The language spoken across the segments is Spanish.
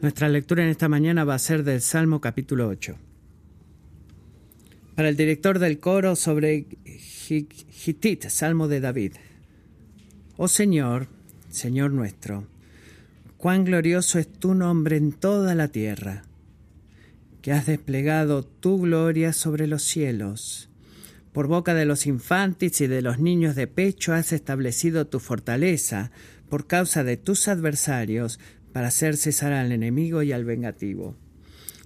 Nuestra lectura en esta mañana va a ser del Salmo capítulo 8. Para el director del coro sobre Hitit, Salmo de David. Oh Señor, Señor nuestro, cuán glorioso es tu nombre en toda la tierra, que has desplegado tu gloria sobre los cielos. Por boca de los infantes y de los niños de pecho has establecido tu fortaleza, por causa de tus adversarios, para hacer cesar al enemigo y al vengativo.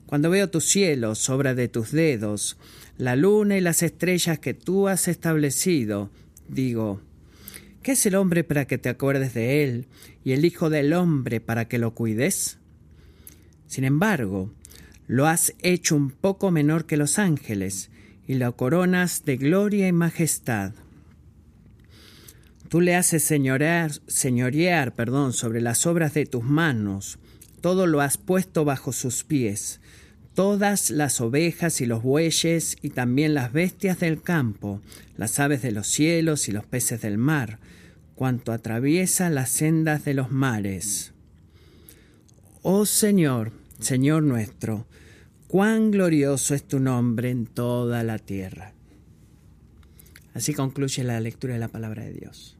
Cuando veo tus cielos, obra de tus dedos, la luna y las estrellas que tú has establecido, digo, ¿qué es el hombre para que te acuerdes de él, y el Hijo del hombre para que lo cuides? Sin embargo, lo has hecho un poco menor que los ángeles, y lo coronas de gloria y majestad. Tú le haces señorear, señorear perdón, sobre las obras de tus manos, todo lo has puesto bajo sus pies, todas las ovejas y los bueyes y también las bestias del campo, las aves de los cielos y los peces del mar, cuanto atraviesa las sendas de los mares. Oh Señor, Señor nuestro, cuán glorioso es tu nombre en toda la tierra. Así concluye la lectura de la palabra de Dios.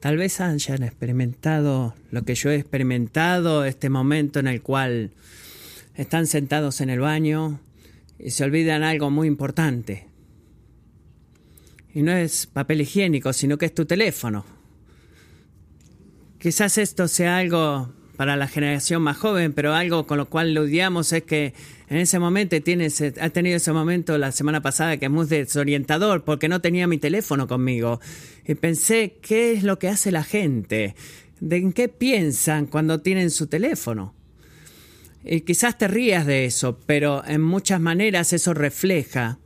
Tal vez hayan experimentado lo que yo he experimentado, este momento en el cual están sentados en el baño y se olvidan algo muy importante. Y no es papel higiénico, sino que es tu teléfono. Quizás esto sea algo para la generación más joven, pero algo con lo cual lo odiamos es que en ese momento tienes, has tenido ese momento la semana pasada que es muy desorientador porque no tenía mi teléfono conmigo. Y pensé, ¿qué es lo que hace la gente? ¿De en qué piensan cuando tienen su teléfono? Y quizás te rías de eso, pero en muchas maneras eso refleja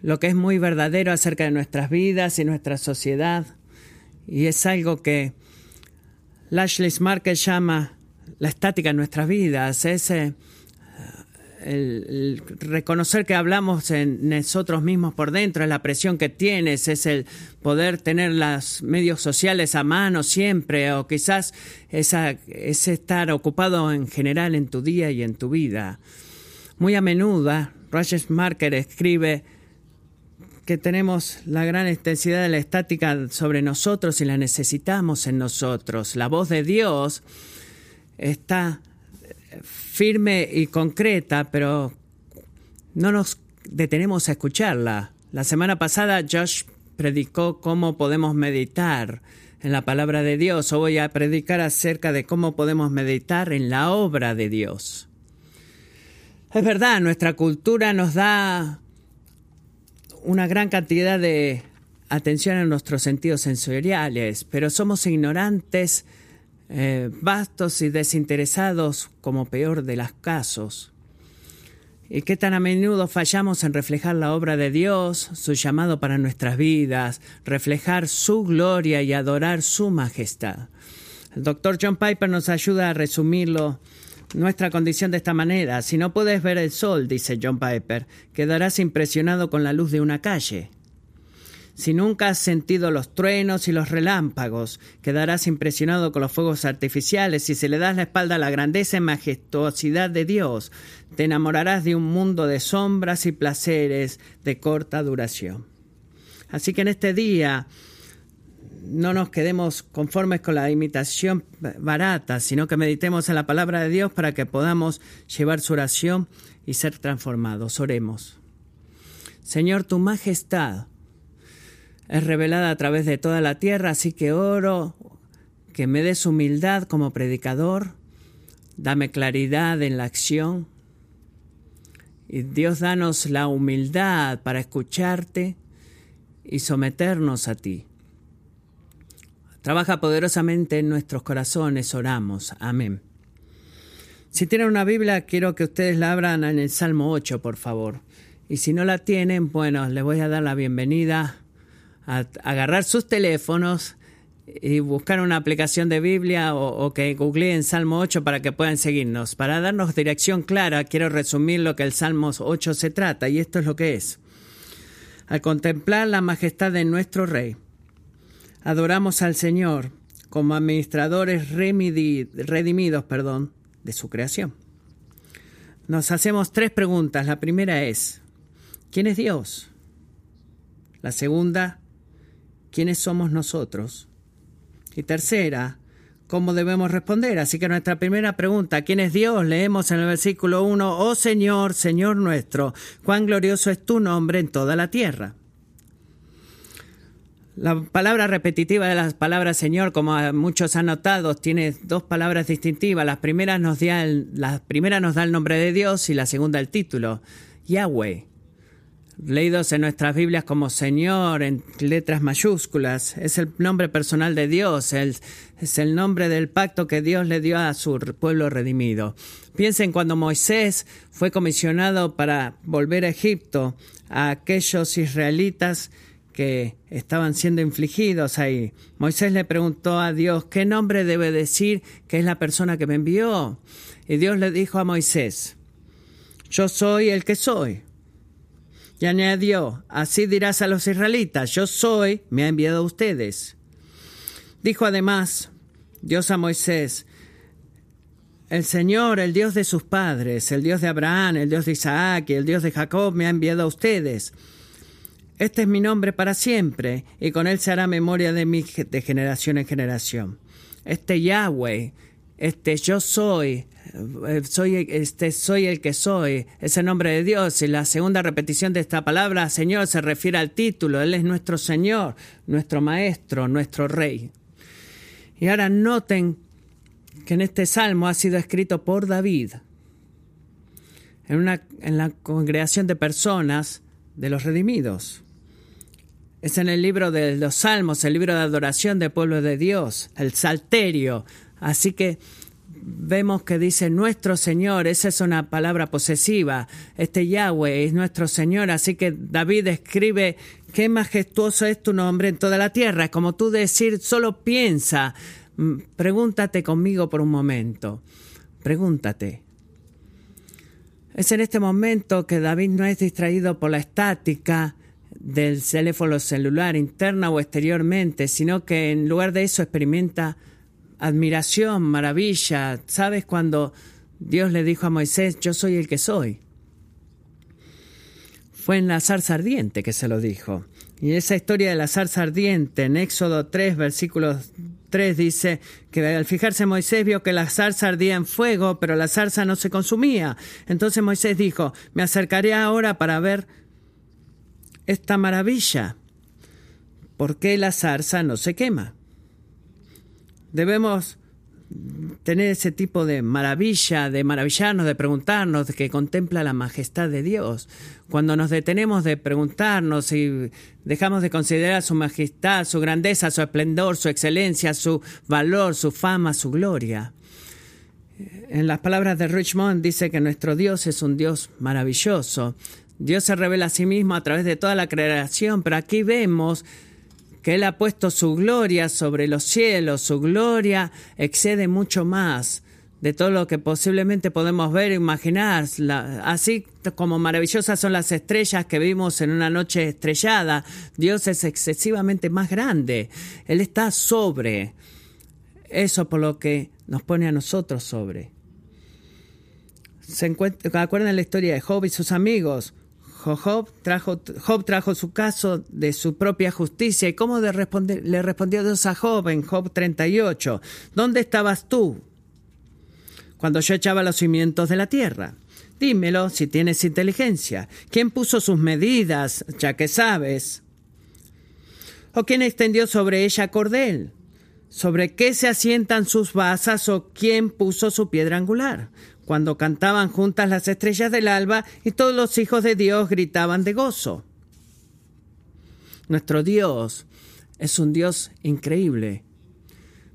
lo que es muy verdadero acerca de nuestras vidas y nuestra sociedad. Y es algo que Lashley Marker llama la estática en nuestras vidas, ese el, reconocer que hablamos en nosotros mismos por dentro, es la presión que tienes, es el poder tener los medios sociales a mano siempre, o quizás esa, es estar ocupado en general en tu día y en tu vida. Muy a menudo, Roger Marker escribe que tenemos la gran intensidad de la estática sobre nosotros y la necesitamos en nosotros. La voz de Dios está firme y concreta, pero no nos detenemos a escucharla. La semana pasada Josh predicó cómo podemos meditar en la palabra de Dios. Hoy voy a predicar acerca de cómo podemos meditar en la obra de Dios. Es verdad, nuestra cultura nos da una gran cantidad de atención a nuestros sentidos sensoriales, pero somos ignorantes, eh, vastos y desinteresados como peor de los casos. Y qué tan a menudo fallamos en reflejar la obra de Dios, su llamado para nuestras vidas, reflejar su gloria y adorar su majestad. El doctor John Piper nos ayuda a resumirlo nuestra condición de esta manera. Si no puedes ver el sol, dice John Piper, quedarás impresionado con la luz de una calle. Si nunca has sentido los truenos y los relámpagos, quedarás impresionado con los fuegos artificiales. Si se le das la espalda a la grandeza y majestuosidad de Dios, te enamorarás de un mundo de sombras y placeres de corta duración. Así que en este día no nos quedemos conformes con la imitación barata, sino que meditemos en la palabra de Dios para que podamos llevar su oración y ser transformados. Oremos. Señor, tu majestad es revelada a través de toda la tierra, así que oro que me des humildad como predicador, dame claridad en la acción. Y Dios, danos la humildad para escucharte y someternos a ti. Trabaja poderosamente en nuestros corazones, oramos. Amén. Si tienen una Biblia, quiero que ustedes la abran en el Salmo 8, por favor. Y si no la tienen, bueno, les voy a dar la bienvenida a agarrar sus teléfonos y buscar una aplicación de Biblia o, que googleen Salmo 8 para que puedan seguirnos. Para darnos dirección clara, quiero resumir lo que el Salmo 8 se trata, y esto es lo que es. Al contemplar la majestad de nuestro Rey, adoramos al Señor como administradores redimidos perdón, de su creación. Nos hacemos tres preguntas. La primera es, ¿quién es Dios? La segunda, ¿quiénes somos nosotros? Y tercera, ¿cómo debemos responder? Así que nuestra primera pregunta, ¿quién es Dios? Leemos en el versículo 1, Oh Señor, Señor nuestro, cuán glorioso es tu nombre en toda la tierra. La palabra repetitiva de las palabras Señor, como muchos han notado, tiene dos palabras distintivas. Nos la primera nos da el nombre de Dios y la segunda el título, Yahweh leídos en nuestras Biblias como Señor en letras mayúsculas. Es el nombre personal de Dios, es el nombre del pacto que Dios le dio a su pueblo redimido. Piensen cuando Moisés fue comisionado para volver a Egipto a aquellos israelitas que estaban siendo infligidos ahí. Moisés le preguntó a Dios, ¿qué nombre debe decir que es la persona que me envió? Y Dios le dijo a Moisés, yo soy el que soy. Y añadió, así dirás a los israelitas, yo soy, me ha enviado a ustedes. Dijo además Dios a Moisés, el Señor, el Dios de sus padres, el Dios de Abraham, el Dios de Isaac y el Dios de Jacob me ha enviado a ustedes. Este es mi nombre para siempre, y con él se hará memoria de mí de generación en generación. Este Yahweh, este yo soy, eh, soy, este, soy el que soy, es el nombre de Dios. Y la segunda repetición de esta palabra, Señor, se refiere al título. Él es nuestro Señor, nuestro Maestro, nuestro Rey. Y ahora noten que en este salmo ha sido escrito por David, en, una, en la congregación de personas de los redimidos. Es en el libro de los salmos, el libro de adoración del pueblo de Dios, el salterio. Así que vemos que dice nuestro Señor, esa es una palabra posesiva, este Yahweh es nuestro Señor, así que David escribe, qué majestuoso es tu nombre en toda la tierra, es como tú decir, solo piensa, mm, pregúntate conmigo por un momento, pregúntate. Es en este momento que David no es distraído por la estática del teléfono celular interna o exteriormente, sino que en lugar de eso experimenta admiración, maravilla. ¿Sabes cuando Dios le dijo a Moisés, yo soy el que soy? Fue en la zarza ardiente que se lo dijo. Y esa historia de la zarza ardiente en Éxodo 3, versículo 3 dice que al fijarse Moisés vio que la zarza ardía en fuego, pero la zarza no se consumía. Entonces Moisés dijo, me acercaré ahora para ver esta maravilla. ¿Por qué la zarza no se quema? Debemos tener ese tipo de maravilla, de maravillarnos, de preguntarnos, de que contempla la majestad de Dios. Cuando nos detenemos de preguntarnos y dejamos de considerar su majestad, su grandeza, su esplendor, su excelencia, su valor, su fama, su gloria. En las palabras de Richmond dice que nuestro Dios es un Dios maravilloso. Dios se revela a sí mismo a través de toda la creación, pero aquí vemos que Él ha puesto su gloria sobre los cielos, su gloria excede mucho más de todo lo que posiblemente podemos ver e imaginar. así como maravillosas son las estrellas que vimos en una noche estrellada, Dios es excesivamente más grande. Él está sobre. Eso por lo que nos pone a nosotros sobre. Se ¿Acuerdan la historia de Job y sus amigos? Job trajo, Job trajo su caso de su propia justicia. ¿Y cómo le respondió Dios a Job en Job 38? ¿Dónde estabas tú cuando yo echaba los cimientos de la tierra? Dímelo si tienes inteligencia. ¿Quién puso sus medidas, ya que sabes? ¿O quién extendió sobre ella cordel? ¿Sobre qué se asientan sus basas o quién puso su piedra angular? Cuando cantaban juntas las estrellas del alba y todos los hijos de Dios gritaban de gozo. Nuestro Dios es un Dios increíble.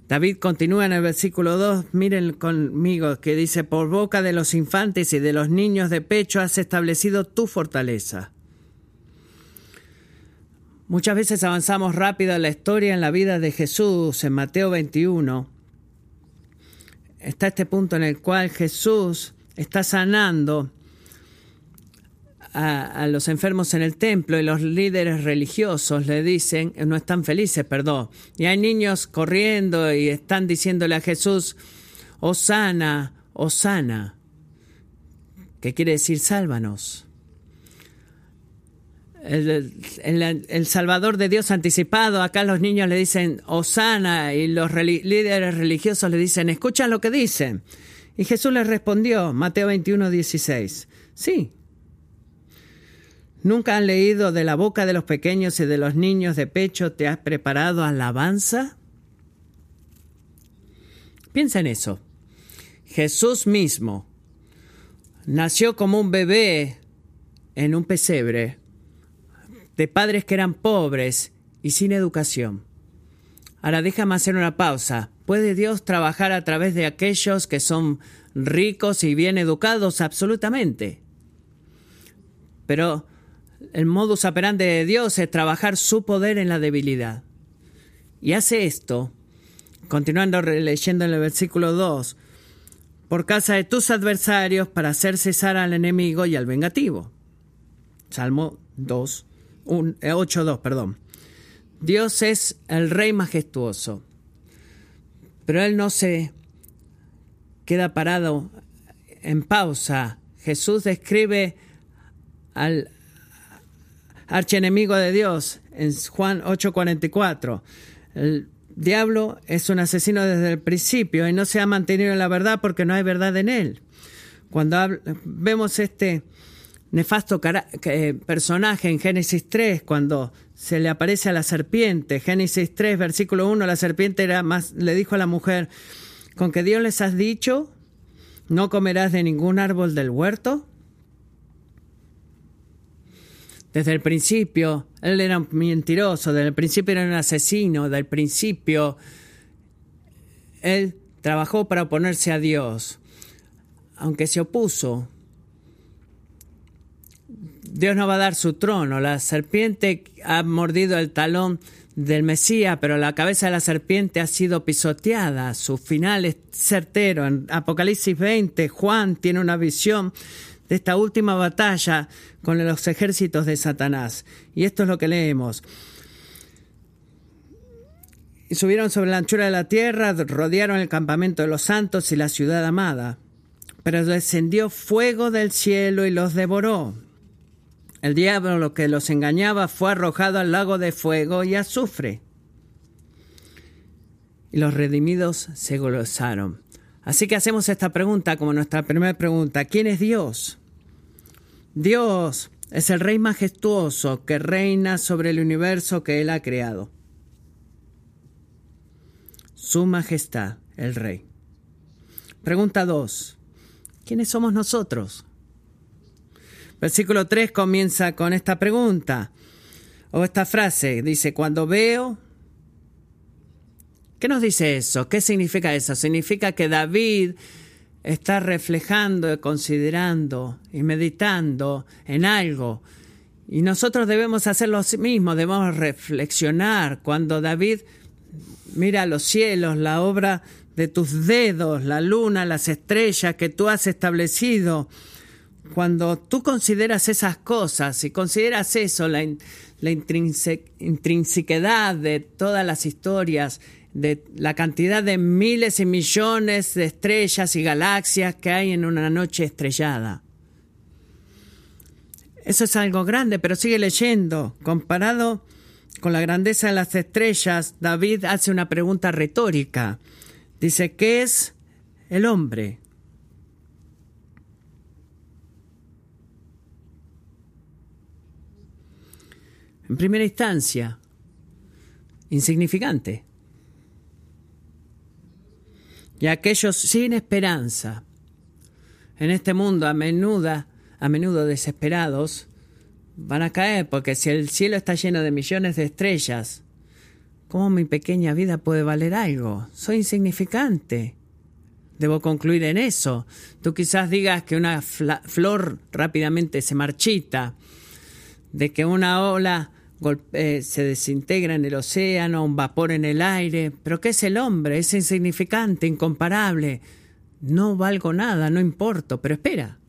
David continúa en el versículo 2, miren conmigo, que dice, por boca de los infantes y de los niños de pecho has establecido tu fortaleza. Muchas veces avanzamos rápido en la historia en la vida de Jesús en Mateo 21 está este punto en el cual Jesús está sanando a, los enfermos en el templo y los líderes religiosos le dicen, no están felices, perdón. Y hay niños corriendo y están diciéndole a Jesús, Osana, Osana, que quiere decir sálvanos. El, el, Salvador de Dios anticipado, acá los niños le dicen Osana y los líderes religiosos le dicen, escucha lo que dicen. Y Jesús les respondió, Mateo 21, 16, sí, ¿Nunca han leído de la boca de los pequeños y de los niños de pecho te has preparado alabanza? Piensa en eso. Jesús mismo nació como un bebé en un pesebre de padres que eran pobres y sin educación. Ahora déjame hacer una pausa. ¿Puede Dios trabajar a través de aquellos que son ricos y bien educados? Absolutamente. Pero el modus operandi de Dios es trabajar su poder en la debilidad. Y hace esto, continuando leyendo en el versículo 2, por casa de tus adversarios para hacer cesar al enemigo y al vengativo. Salmo 2, 8, 2, perdón. Dios es el rey majestuoso, pero Él no se queda parado en pausa. Jesús describe al, archienemigo de Dios en Juan 8:44. El diablo es un asesino desde el principio y no se ha mantenido en la verdad porque no hay verdad en él. Cuando vemos este nefasto personaje en Génesis 3, cuando se le aparece a la serpiente, Génesis 3, versículo 1, la serpiente era más, le dijo a la mujer, con que Dios les has dicho, no comerás de ningún árbol del huerto. Desde el principio, él era un mentiroso, desde el principio era un asesino, desde el principio él trabajó para oponerse a Dios. Aunque se opuso, Dios no va a dar su trono. La serpiente ha mordido el talón del Mesías, pero la cabeza de la serpiente ha sido pisoteada. Su final es certero. En Apocalipsis 20, Juan tiene una visión de esta última batalla con los ejércitos de Satanás. Y esto es lo que leemos. Y subieron sobre la anchura de la tierra, rodearon el campamento de los santos y la ciudad amada. Pero descendió fuego del cielo y los devoró. El diablo, lo que los engañaba, fue arrojado al lago de fuego y azufre. Y los redimidos se gozaron. Así que hacemos esta pregunta como nuestra primera pregunta. ¿Quién es Dios? Dios es el Rey majestuoso que reina sobre el universo que Él ha creado. Su Majestad, el Rey. Pregunta 2. ¿Quiénes somos nosotros? Versículo 3 comienza con esta pregunta o esta frase. Dice, cuando veo ¿Qué nos dice eso? ¿Qué significa eso? Significa que David está reflejando, considerando y meditando en algo. Y nosotros debemos hacer lo mismo, debemos reflexionar. Cuando David mira los cielos, la obra de tus dedos, la luna, las estrellas que tú has establecido, cuando tú consideras esas cosas y consideras eso, la, la intrinsequedad de todas las historias, de la cantidad de miles y millones de estrellas y galaxias que hay en una noche estrellada. Eso es algo grande, pero sigue leyendo. Comparado con la grandeza de las estrellas, David hace una pregunta retórica. Dice, ¿qué es el hombre? En primera instancia, insignificante y aquellos sin esperanza en este mundo a menudo, a menudo desesperados, van a caer, porque si el cielo está lleno de millones de estrellas, ¿cómo mi pequeña vida puede valer algo? Soy insignificante. Debo concluir en eso. Tú quizás digas que una flor rápidamente se marchita, de que una ola eh, se desintegra en el océano, un vapor en el aire. Pero ¿qué es el hombre? Es insignificante, incomparable. No valgo nada, no importo, pero espera.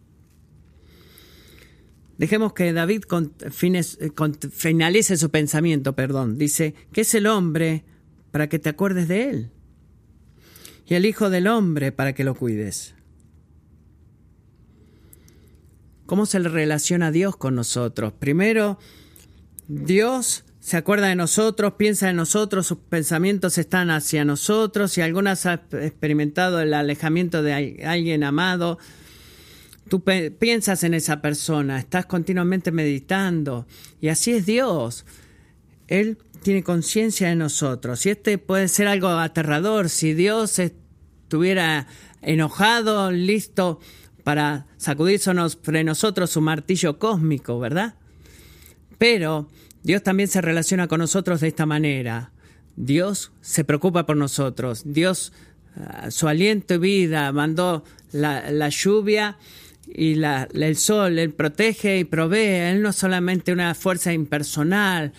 Dejemos que David con, finalice su pensamiento, perdón. Dice, ¿qué es el hombre para que te acuerdes de él? Y el Hijo del Hombre para que lo cuides. ¿Cómo se le relaciona Dios con nosotros? Primero, Dios se acuerda de nosotros, piensa en nosotros, sus pensamientos están hacia nosotros. y algunas has experimentado el alejamiento de alguien amado, Tú piensas en esa persona, estás continuamente meditando y así es Dios. Él tiene conciencia de nosotros y este puede ser algo aterrador si Dios estuviera enojado, listo para sacudirse de nosotros su martillo cósmico, ¿verdad? Pero Dios también se relaciona con nosotros de esta manera. Dios se preocupa por nosotros. Dios, ah, su aliento y vida, mandó la, lluvia y el sol, Él protege y provee. Él no es solamente una fuerza impersonal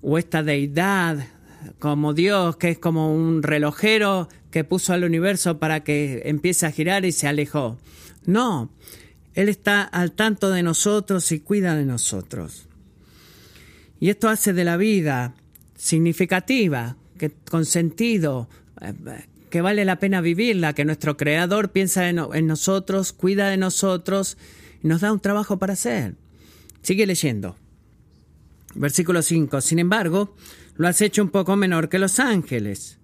o esta deidad como Dios, que es como un relojero que puso al universo para que empiece a girar y se alejó. No, Él está al tanto de nosotros y cuida de nosotros. Y esto hace de la vida significativa, que, con sentido, eh, que vale la pena vivirla, que nuestro Creador piensa en, nosotros, cuida de nosotros y nos da un trabajo para hacer. Sigue leyendo. Versículo 5. Sin embargo, lo has hecho un poco menor que los ángeles.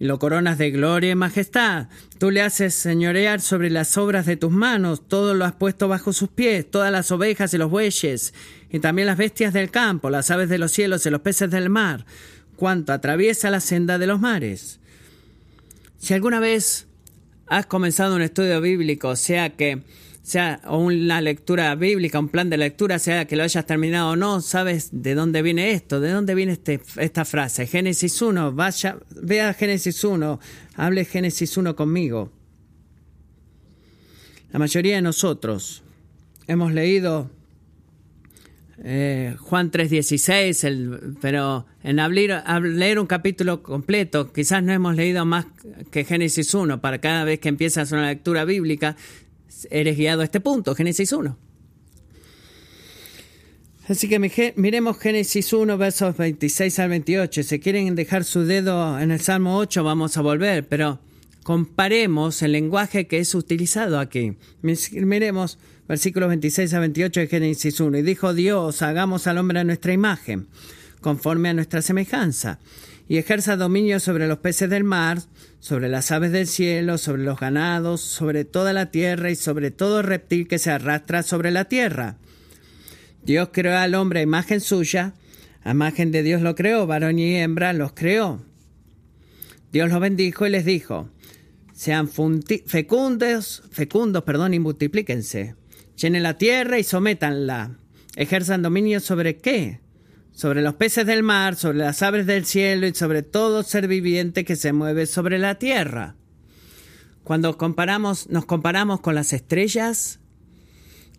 Y lo coronas de gloria y majestad. Tú le haces señorear sobre las obras de tus manos. Todo lo has puesto bajo sus pies. Todas las ovejas y los bueyes. Y también las bestias del campo, las aves de los cielos y los peces del mar. Cuanto atraviesa la senda de los mares. Si alguna vez has comenzado un estudio bíblico, sea que sea una lectura bíblica, un plan de lectura, sea que lo hayas terminado o no, sabes de dónde viene esto, de dónde viene este, esta frase. Génesis 1, vaya, vea Génesis 1, hable Génesis 1 conmigo. La mayoría de nosotros hemos leído eh, Juan 3.16, pero en leer un capítulo completo, quizás no hemos leído más que Génesis 1, para cada vez que empiezas una lectura bíblica, eres guiado a este punto, Génesis 1. Así que miremos Génesis 1, versos 26 al 28. Si quieren dejar su dedo en el Salmo 8, vamos a volver, pero comparemos el lenguaje que es utilizado aquí. Miremos versículos 26 a 28 de Génesis 1. Y dijo Dios, hagamos al hombre a nuestra imagen, conforme a nuestra semejanza, y ejerza dominio sobre los peces del mar, sobre las aves del cielo, sobre los ganados, sobre toda la tierra y sobre todo reptil que se arrastra sobre la tierra. Dios creó al hombre a imagen suya, a imagen de Dios lo creó, varón y hembra los creó. Dios los bendijo y les dijo, sean fecundos, fecundos, perdón, y multiplíquense llenen la tierra y sométanla. Ejerzan dominio sobre qué? Sobre los peces del mar, sobre las aves del cielo y sobre todo ser viviente que se mueve sobre la tierra. Cuando comparamos, nos comparamos con las estrellas,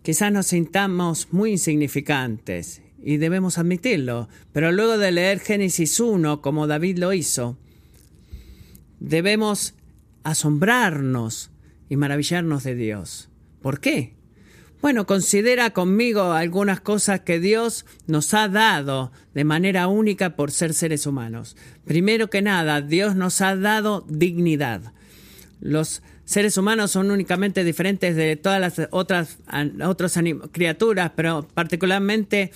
quizás nos sintamos muy insignificantes y debemos admitirlo, pero luego de leer Génesis 1 como David lo hizo, debemos asombrarnos y maravillarnos de Dios. ¿Por qué? Bueno, considera conmigo algunas cosas que Dios nos ha dado de manera única por ser seres humanos. Primero que nada, Dios nos ha dado dignidad. Los seres humanos son únicamente diferentes de todas las otras, otras criaturas, pero particularmente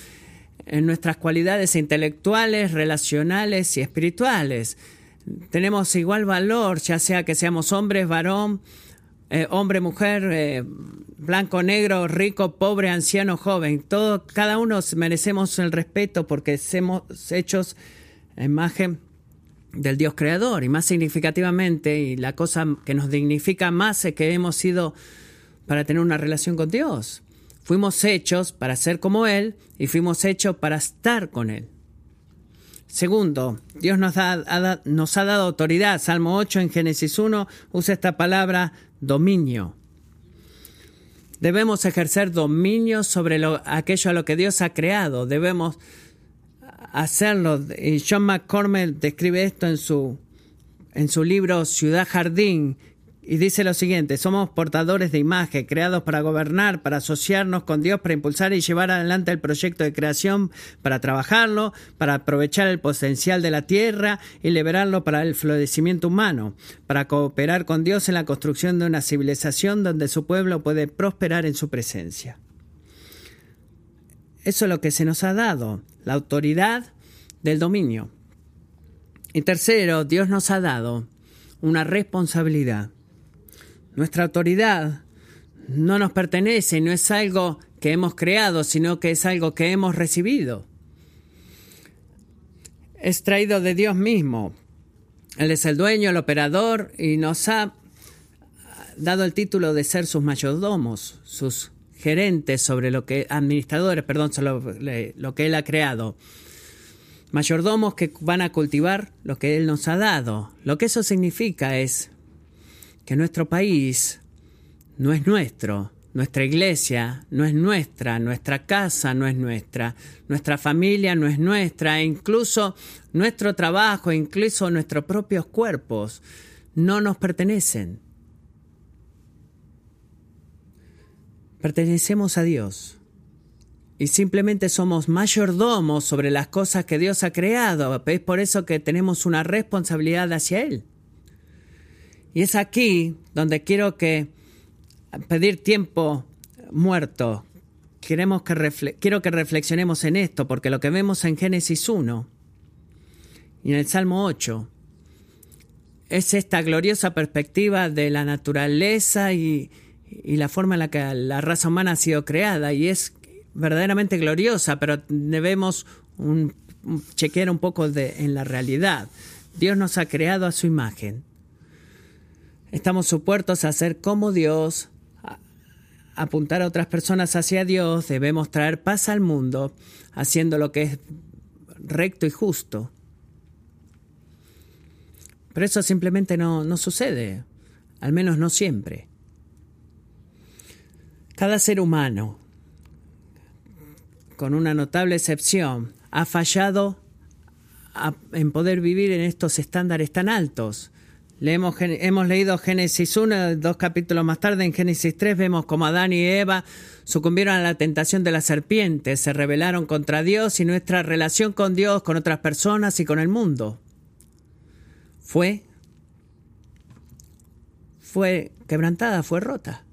en nuestras cualidades intelectuales, relacionales y espirituales. Tenemos igual valor, ya sea que seamos hombres, varón, eh, hombre, mujer, eh, blanco, negro, rico, pobre, anciano, joven. Todo, cada uno merecemos el respeto porque somos hechos a imagen del Dios creador y más significativamente y la cosa que nos dignifica más es que hemos sido para tener una relación con Dios. Fuimos hechos para ser como Él y fuimos hechos para estar con Él. Segundo, Dios nos, nos ha dado autoridad. Salmo 8 en Génesis 1 usa esta palabra dominio. Debemos ejercer dominio sobre lo, aquello a lo que Dios ha creado. Debemos hacerlo. Y John McCormick describe esto en su, en su libro Ciudad Jardín y dice lo siguiente, somos portadores de imagen, creados para gobernar, para asociarnos con Dios, para impulsar y llevar adelante el proyecto de creación, para trabajarlo, para aprovechar el potencial de la tierra y liberarlo para el florecimiento humano, para cooperar con Dios en la construcción de una civilización donde su pueblo puede prosperar en su presencia. Eso es lo que se nos ha dado, la autoridad del dominio. Y tercero, Dios nos ha dado una responsabilidad nuestra autoridad no nos pertenece, no es algo que hemos creado, sino que es algo que hemos recibido. Es traído de Dios mismo. Él es el dueño, el operador y nos ha dado el título de ser sus mayordomos, sus gerentes sobre lo que, administradores, perdón, sobre lo que Él ha creado. Mayordomos que van a cultivar lo que Él nos ha dado. Lo que eso significa es que nuestro país no es nuestro, nuestra iglesia no es nuestra, nuestra casa no es nuestra, nuestra familia no es nuestra, e incluso nuestro trabajo, incluso nuestros propios cuerpos no nos pertenecen. Pertenecemos a Dios y simplemente somos mayordomos sobre las cosas que Dios ha creado. Es por eso que tenemos una responsabilidad hacia Él. Y es aquí donde quiero que pedir tiempo muerto. Queremos que quiero que reflexionemos en esto, porque lo que vemos en Génesis 1 y en el Salmo 8 es esta gloriosa perspectiva de la naturaleza y, y la forma en la que la raza humana ha sido creada. Y es verdaderamente gloriosa, pero debemos un, chequear un poco de, en la realidad. Dios nos ha creado a su imagen Estamos supuestos a ser como Dios, apuntar a otras personas hacia Dios, debemos traer paz al mundo, haciendo lo que es recto y justo. Pero eso simplemente no, no sucede, al menos no siempre. Cada ser humano, con una notable excepción, ha fallado en poder vivir en estos estándares tan altos hemos leído Génesis 1, dos capítulos más tarde, en Génesis 3 vemos como Adán y Eva sucumbieron a la tentación de la serpiente, se rebelaron contra Dios y nuestra relación con Dios, con otras personas y con el mundo fue fue quebrantada, fue rota.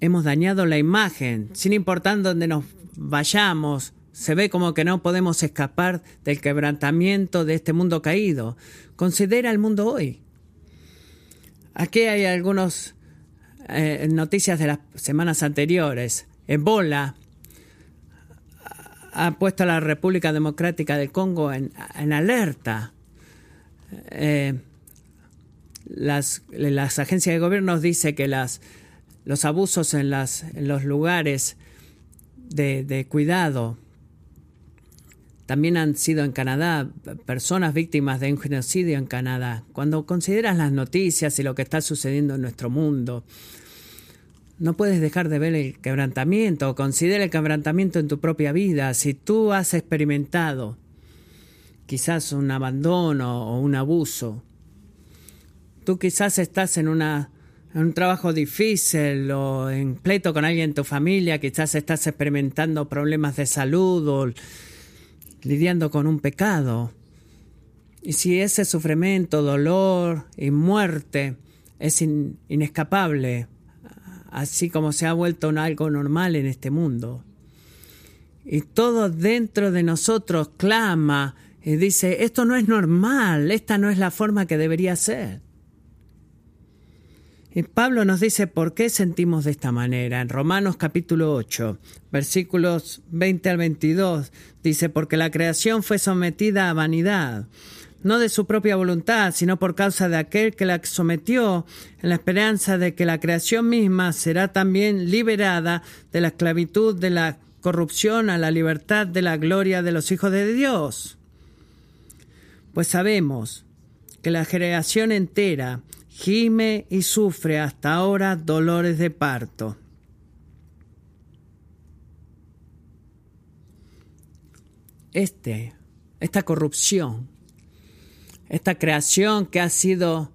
Hemos dañado la imagen, sin importar dónde nos vayamos, se ve como que no podemos escapar del quebrantamiento de este mundo caído. Considera el mundo hoy. Aquí hay algunas eh, noticias de las semanas anteriores. Ebola ha puesto a la República Democrática del Congo en, alerta. Eh, las, agencias de gobierno dicen que las, los abusos en, las, en los lugares de cuidado también han sido en Canadá personas víctimas de un genocidio en Canadá. Cuando consideras las noticias y lo que está sucediendo en nuestro mundo, no puedes dejar de ver el quebrantamiento. Considera el quebrantamiento en tu propia vida. Si tú has experimentado quizás un abandono o un abuso, tú quizás estás en una un trabajo difícil o en pleito con alguien en tu familia, quizás estás experimentando problemas de salud o lidiando con un pecado. Y si ese sufrimiento, dolor y muerte es inescapable, así como se ha vuelto algo normal en este mundo, y todo dentro de nosotros clama y dice, esto no es normal, esta no es la forma que debería ser. Pablo nos dice por qué sentimos de esta manera. En Romanos capítulo 8, versículos 20 al 22, dice, porque la creación fue sometida a vanidad, no de su propia voluntad, sino por causa de aquel que la sometió, en la esperanza de que la creación misma será también liberada de la esclavitud de la corrupción a la libertad de la gloria de los hijos de Dios. Pues sabemos que la creación entera gime y sufre hasta ahora dolores de parto. Este, esta corrupción, esta creación que ha sido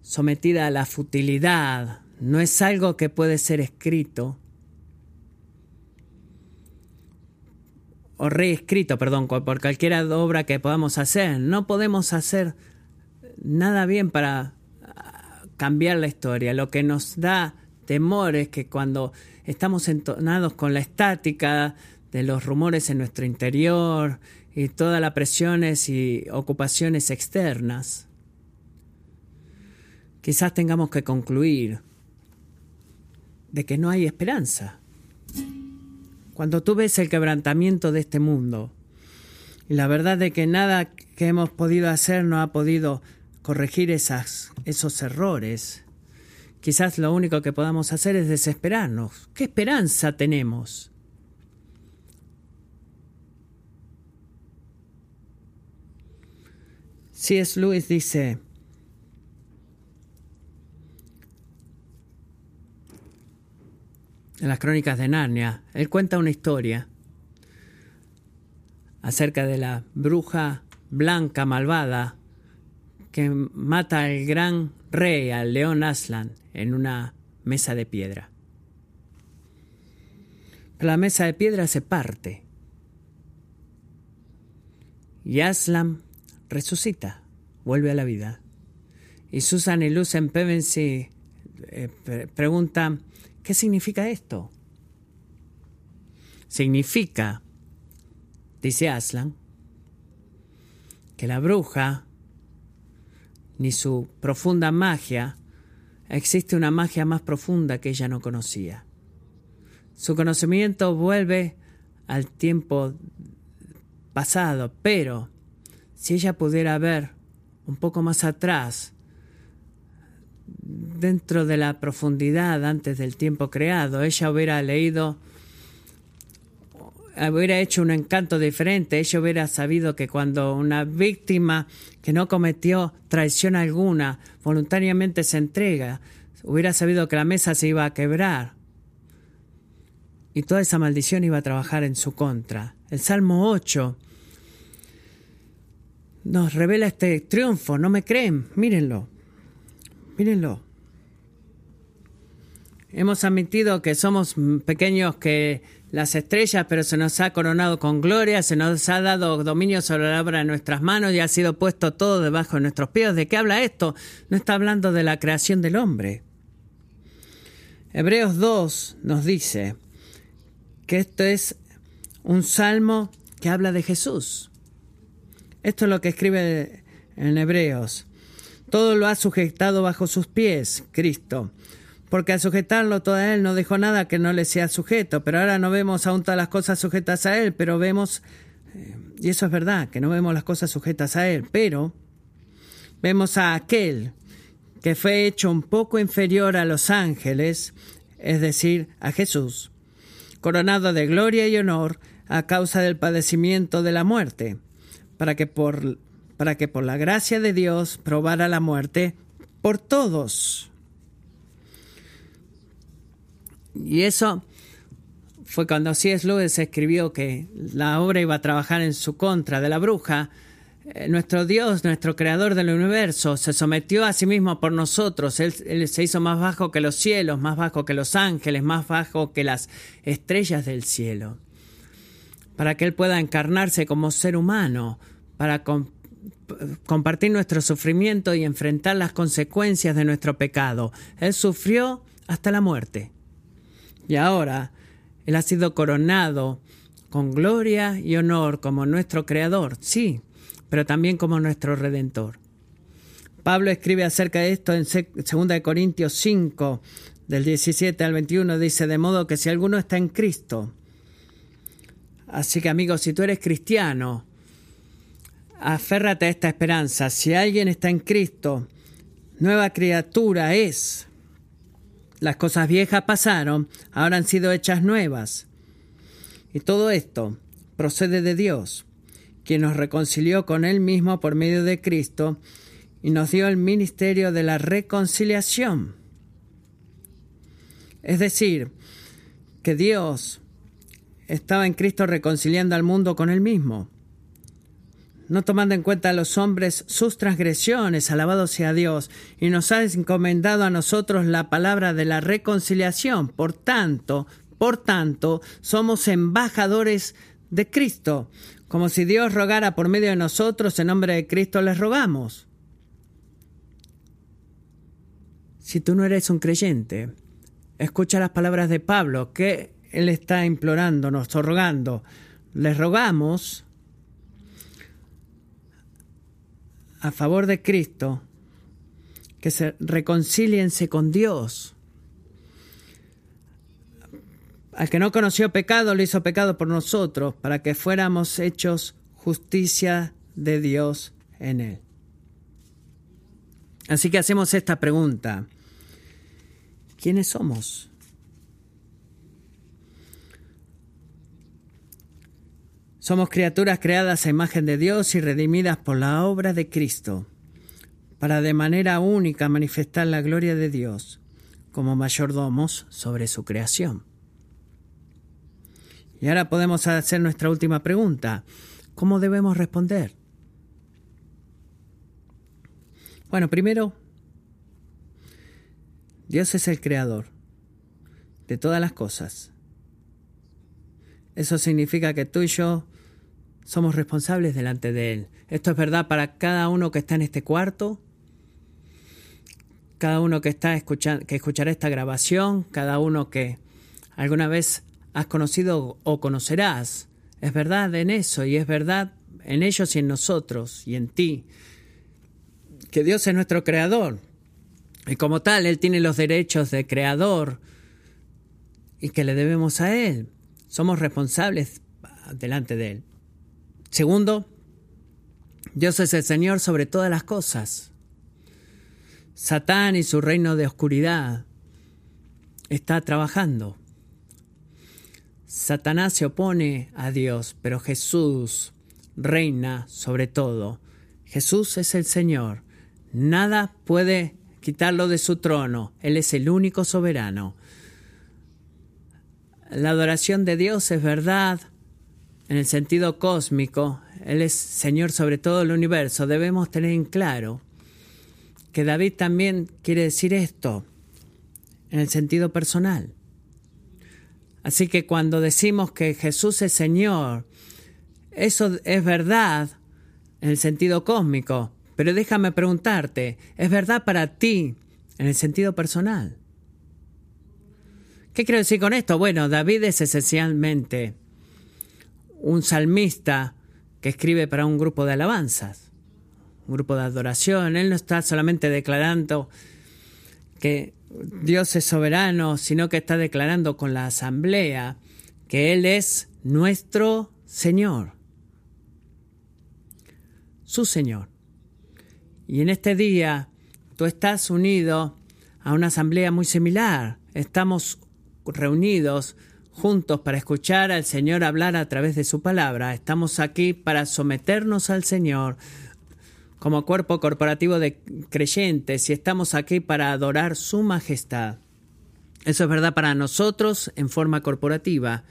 sometida a la futilidad, no es algo que puede ser escrito o reescrito, perdón, por cualquier obra que podamos hacer. No podemos hacer nada bien para cambiar la historia. Lo que nos da temor es que cuando estamos entonados con la estática de los rumores en nuestro interior y todas las presiones y ocupaciones externas, quizás tengamos que concluir de que no hay esperanza. Cuando tú ves el quebrantamiento de este mundo y la verdad de que nada que hemos podido hacer no ha podido corregir esos errores, quizás lo único que podamos hacer es desesperarnos. ¿Qué esperanza tenemos? C.S. Lewis dice, en las crónicas de Narnia, él cuenta una historia acerca de la bruja blanca malvada que mata al gran rey, al león Aslan, en una mesa de piedra. La mesa de piedra se parte y Aslan resucita, vuelve a la vida. Y Susan y Lucen Pevensey eh, preguntan, ¿Qué significa esto? Significa, dice Aslan, que la bruja, ni su profunda magia, existe una magia más profunda que ella no conocía. Su conocimiento vuelve al tiempo pasado, pero si ella pudiera ver un poco más atrás, dentro de la profundidad antes del tiempo creado, ella hubiera leído, hubiera hecho un encanto diferente, ella hubiera sabido que cuando una víctima que no cometió traición alguna voluntariamente se entrega, hubiera sabido que la mesa se iba a quebrar y toda esa maldición iba a trabajar en su contra. El Salmo 8 nos revela este triunfo, ¿no me creen? Mírenlo, mírenlo. Hemos admitido que somos pequeños que las estrellas, pero se nos ha coronado con gloria, se nos ha dado dominio sobre la obra de nuestras manos y ha sido puesto todo debajo de nuestros pies. ¿De qué habla esto? No está hablando de la creación del hombre. Hebreos 2 nos dice que esto es un salmo que habla de Jesús. Esto es lo que escribe en Hebreos. Todo lo ha sujetado bajo sus pies, Cristo porque al sujetarlo todo a Él no dejó nada que no le sea sujeto, pero ahora no vemos aún todas las cosas sujetas a Él, pero vemos, eh, y eso es verdad, que no vemos las cosas sujetas a Él, pero vemos a aquel que fue hecho un poco inferior a los ángeles, es decir, a Jesús, coronado de gloria y honor a causa del padecimiento de la muerte, para que por, para que por la gracia de Dios probara la muerte por todos y eso fue cuando C.S. Lewis escribió que la obra iba a trabajar en su contra de la bruja. Eh, nuestro Dios, nuestro creador del universo, se sometió a sí mismo por nosotros. Él, él, se hizo más bajo que los cielos, más bajo que los ángeles, más bajo que las estrellas del cielo. Para que Él pueda encarnarse como ser humano, para compartir nuestro sufrimiento y enfrentar las consecuencias de nuestro pecado. Él sufrió hasta la muerte. Y ahora Él ha sido coronado con gloria y honor como nuestro Creador, sí, pero también como nuestro Redentor. Pablo escribe acerca de esto en 2 Corintios 5, del 17 al 21, dice, de modo que si alguno está en Cristo, así que amigos, si tú eres cristiano, aférrate a esta esperanza, si alguien está en Cristo, nueva criatura es. Las cosas viejas pasaron, ahora han sido hechas nuevas. Y todo esto procede de Dios, quien nos reconcilió con Él mismo por medio de Cristo y nos dio el ministerio de la reconciliación. Es decir, que Dios estaba en Cristo reconciliando al mundo con Él mismo. No tomando en cuenta a los hombres sus transgresiones, alabado sea Dios, y nos ha encomendado a nosotros la palabra de la reconciliación. Por tanto, por tanto, somos embajadores de Cristo, como si Dios rogara por medio de nosotros, en nombre de Cristo les rogamos. Si tú no eres un creyente, escucha las palabras de Pablo, que él está implorándonos o rogando. Les rogamos a favor de Cristo, que se reconcíliense con Dios. Al que no conoció pecado, lo hizo pecado por nosotros, para que fuéramos hechos justicia de Dios en él. Así que hacemos esta pregunta. ¿Quiénes somos? Somos criaturas creadas a imagen de Dios y redimidas por la obra de Cristo, para de manera única manifestar la gloria de Dios como mayordomos sobre su creación. Y ahora podemos hacer nuestra última pregunta. ¿Cómo debemos responder? Bueno, primero, Dios es el creador de todas las cosas. Eso significa que tú y yo somos responsables delante de Él. Esto es verdad para cada uno que está en este cuarto, cada uno que está escuchando, que escuchará esta grabación, cada uno que alguna vez has conocido o conocerás. Es verdad en eso y es verdad en ellos y en nosotros y en ti. Que Dios es nuestro creador. Y como tal, Él tiene los derechos de creador y que le debemos a Él. Somos responsables delante de Él. Segundo, Dios es el Señor sobre todas las cosas. Satán y su reino de oscuridad está trabajando. Satanás se opone a Dios, pero Jesús reina sobre todo. Jesús es el Señor. Nada puede quitarlo de su trono. Él es el único soberano. La adoración de Dios es verdad, en el sentido cósmico, Él es Señor sobre todo el universo, debemos tener en claro que David también quiere decir esto en el sentido personal. Así que cuando decimos que Jesús es Señor, eso es verdad en el sentido cósmico, pero déjame preguntarte, ¿es verdad para ti en el sentido personal? ¿Qué quiero decir con esto? Bueno, David es esencialmente un salmista que escribe para un grupo de alabanzas, un grupo de adoración. Él no está solamente declarando que Dios es soberano, sino que está declarando con la asamblea que Él es nuestro Señor, su Señor. Y en este día tú estás unido a una asamblea muy similar. Estamos reunidos juntos para escuchar al Señor hablar a través de su palabra. Estamos aquí para someternos al Señor como cuerpo corporativo de creyentes y estamos aquí para adorar su majestad. Eso es verdad para nosotros en forma corporativa,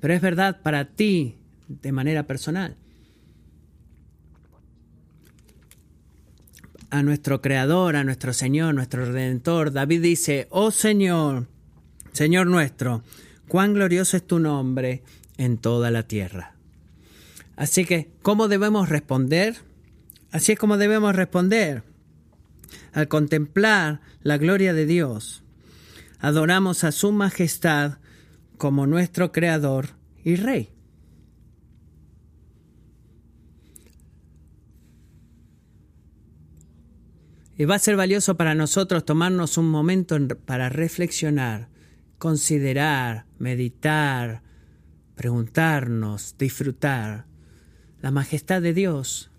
pero es verdad para ti de manera personal. A nuestro Creador, a nuestro Señor, nuestro Redentor, David dice, oh Señor, Señor nuestro, cuán glorioso es tu nombre en toda la tierra. Así que, ¿cómo debemos responder? Así es como debemos responder. Al contemplar la gloria de Dios, adoramos a su majestad como nuestro Creador y Rey. Y va a ser valioso para nosotros tomarnos un momento para reflexionar considerar, meditar, preguntarnos, disfrutar la majestad de Dios.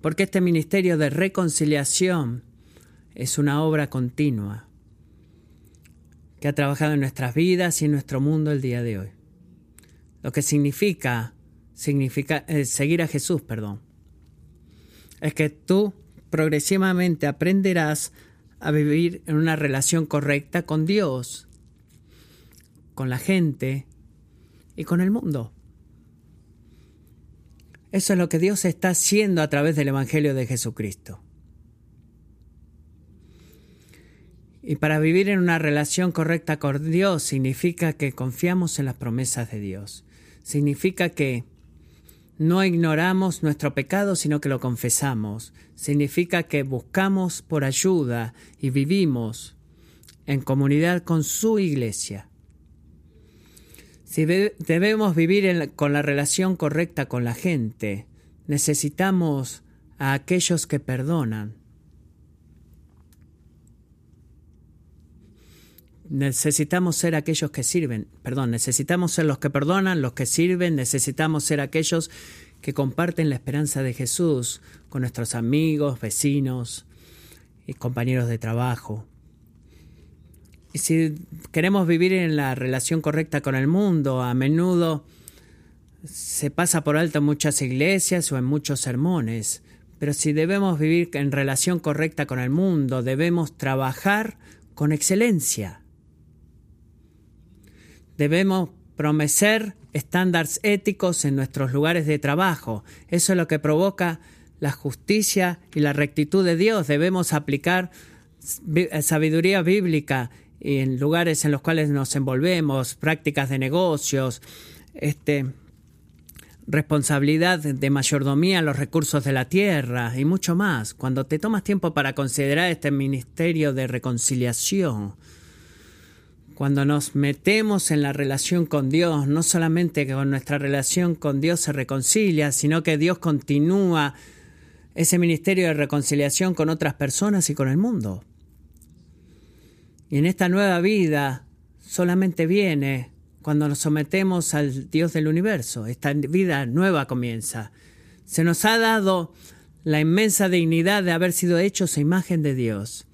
Porque este ministerio de reconciliación es una obra continua que ha trabajado en nuestras vidas y en nuestro mundo el día de hoy. Lo que significa, significa eh, seguir a Jesús, perdón, es que tú progresivamente aprenderás a vivir en una relación correcta con Dios, con la gente y con el mundo. Eso es lo que Dios está haciendo a través del Evangelio de Jesucristo. Y para vivir en una relación correcta con Dios significa que confiamos en las promesas de Dios. Significa que no ignoramos nuestro pecado, sino que lo confesamos. Significa que buscamos por ayuda y vivimos en comunidad con su iglesia. Si debemos vivir con la relación correcta con la gente, necesitamos a aquellos que perdonan. Necesitamos ser aquellos que sirven, perdón, necesitamos ser los que perdonan, los que sirven, necesitamos ser aquellos que comparten la esperanza de Jesús con nuestros amigos, vecinos y compañeros de trabajo. Y si queremos vivir en la relación correcta con el mundo, a menudo se pasa por alto en muchas iglesias o en muchos sermones. Pero si debemos vivir en relación correcta con el mundo, debemos trabajar con excelencia. Debemos prometer estándares éticos en nuestros lugares de trabajo. Eso es lo que provoca la justicia y la rectitud de Dios. Debemos aplicar sabiduría bíblica en lugares en los cuales nos envolvemos, prácticas de negocios, este, responsabilidad de mayordomía en los recursos de la tierra y mucho más. Cuando te tomas tiempo para considerar este ministerio de reconciliación, cuando nos metemos en la relación con Dios, no solamente que con nuestra relación con Dios se reconcilia, sino que Dios continúa ese ministerio de reconciliación con otras personas y con el mundo. Y en esta nueva vida solamente viene cuando nos sometemos al Dios del universo. Esta vida nueva comienza. Se nos ha dado la inmensa dignidad de haber sido hechos a imagen de Dios.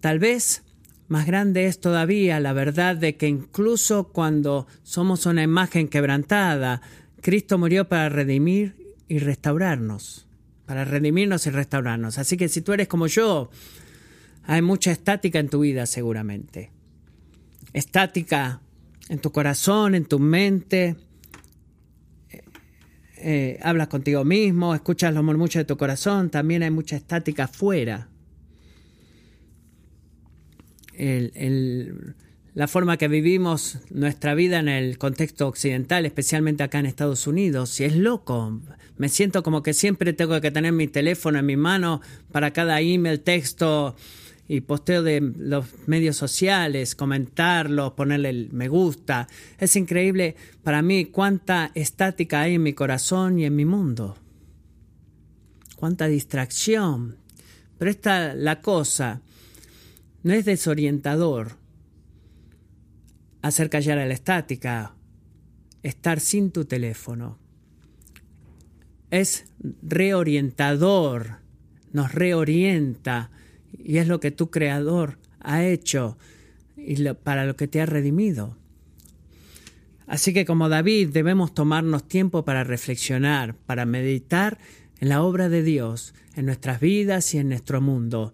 Tal vez más grande es todavía la verdad de que incluso cuando somos una imagen quebrantada, Cristo murió para redimir y restaurarnos, para redimirnos y restaurarnos. Así que si tú eres como yo, hay mucha estática en tu vida seguramente. Estática en tu corazón, en tu mente. Eh, eh, hablas contigo mismo, escuchas los murmullos de tu corazón. También hay mucha estática afuera. La forma que vivimos nuestra vida en el contexto occidental, especialmente acá en Estados Unidos, y es loco. Me siento como que siempre tengo que tener mi teléfono en mi mano para cada email, texto, y posteo de los medios sociales, comentarlos, ponerle el me gusta. Es increíble para mí cuánta estática hay en mi corazón y en mi mundo. Cuánta distracción. Pero esta la cosa no es desorientador hacer callar a la estática, estar sin tu teléfono. Es reorientador, nos reorienta y es lo que tu creador ha hecho y para lo que te ha redimido. Así que como David debemos tomarnos tiempo para reflexionar, para meditar en la obra de Dios, en nuestras vidas y en nuestro mundo.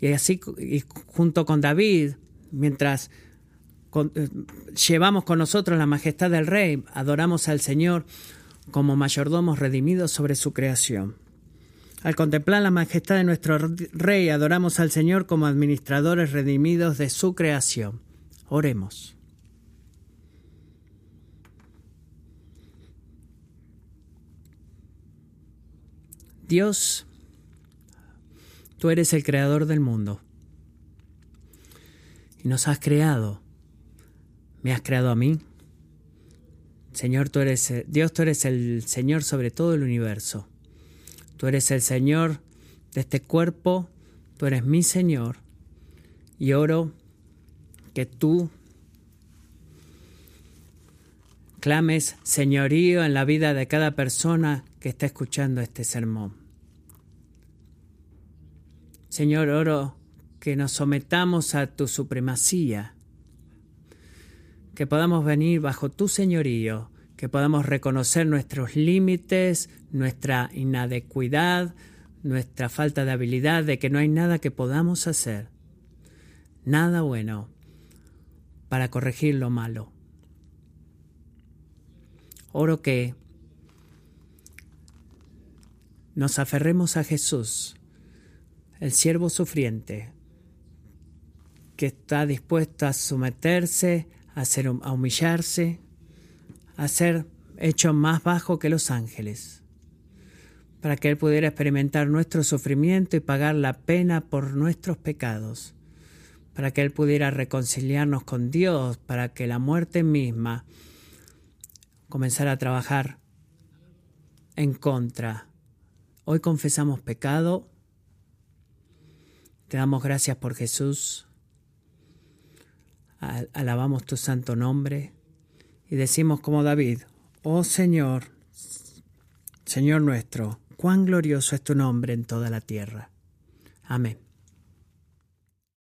Y así, y junto con David, mientras eh, llevamos con nosotros la majestad del Rey, adoramos al Señor como mayordomos redimidos sobre su creación. Al contemplar la majestad de nuestro Rey, adoramos al Señor como administradores redimidos de su creación. Oremos. Dios, tú eres el creador del mundo y nos has creado. Me has creado a mí. Señor, tú eres Dios, tú eres el Señor sobre todo el universo. Tú eres el Señor de este cuerpo, tú eres mi Señor. Y oro que tú clames señorío en la vida de cada persona que está escuchando este sermón. Señor, oro que nos sometamos a tu supremacía, que podamos venir bajo tu señorío que podamos reconocer nuestros límites, nuestra inadecuidad, nuestra falta de habilidad, de que no hay nada que podamos hacer, nada bueno para corregir lo malo. Oro que nos aferremos a Jesús, el siervo sufriente, que está dispuesto a someterse, a, hacer, a humillarse, a ser hecho más bajo que los ángeles, para que Él pudiera experimentar nuestro sufrimiento y pagar la pena por nuestros pecados, para que Él pudiera reconciliarnos con Dios, para que la muerte misma comenzara a trabajar en contra. Hoy confesamos pecado, te damos gracias por Jesús, alabamos tu santo nombre y decimos como David, oh Señor, Señor nuestro, cuán glorioso es tu nombre en toda la tierra. Amén.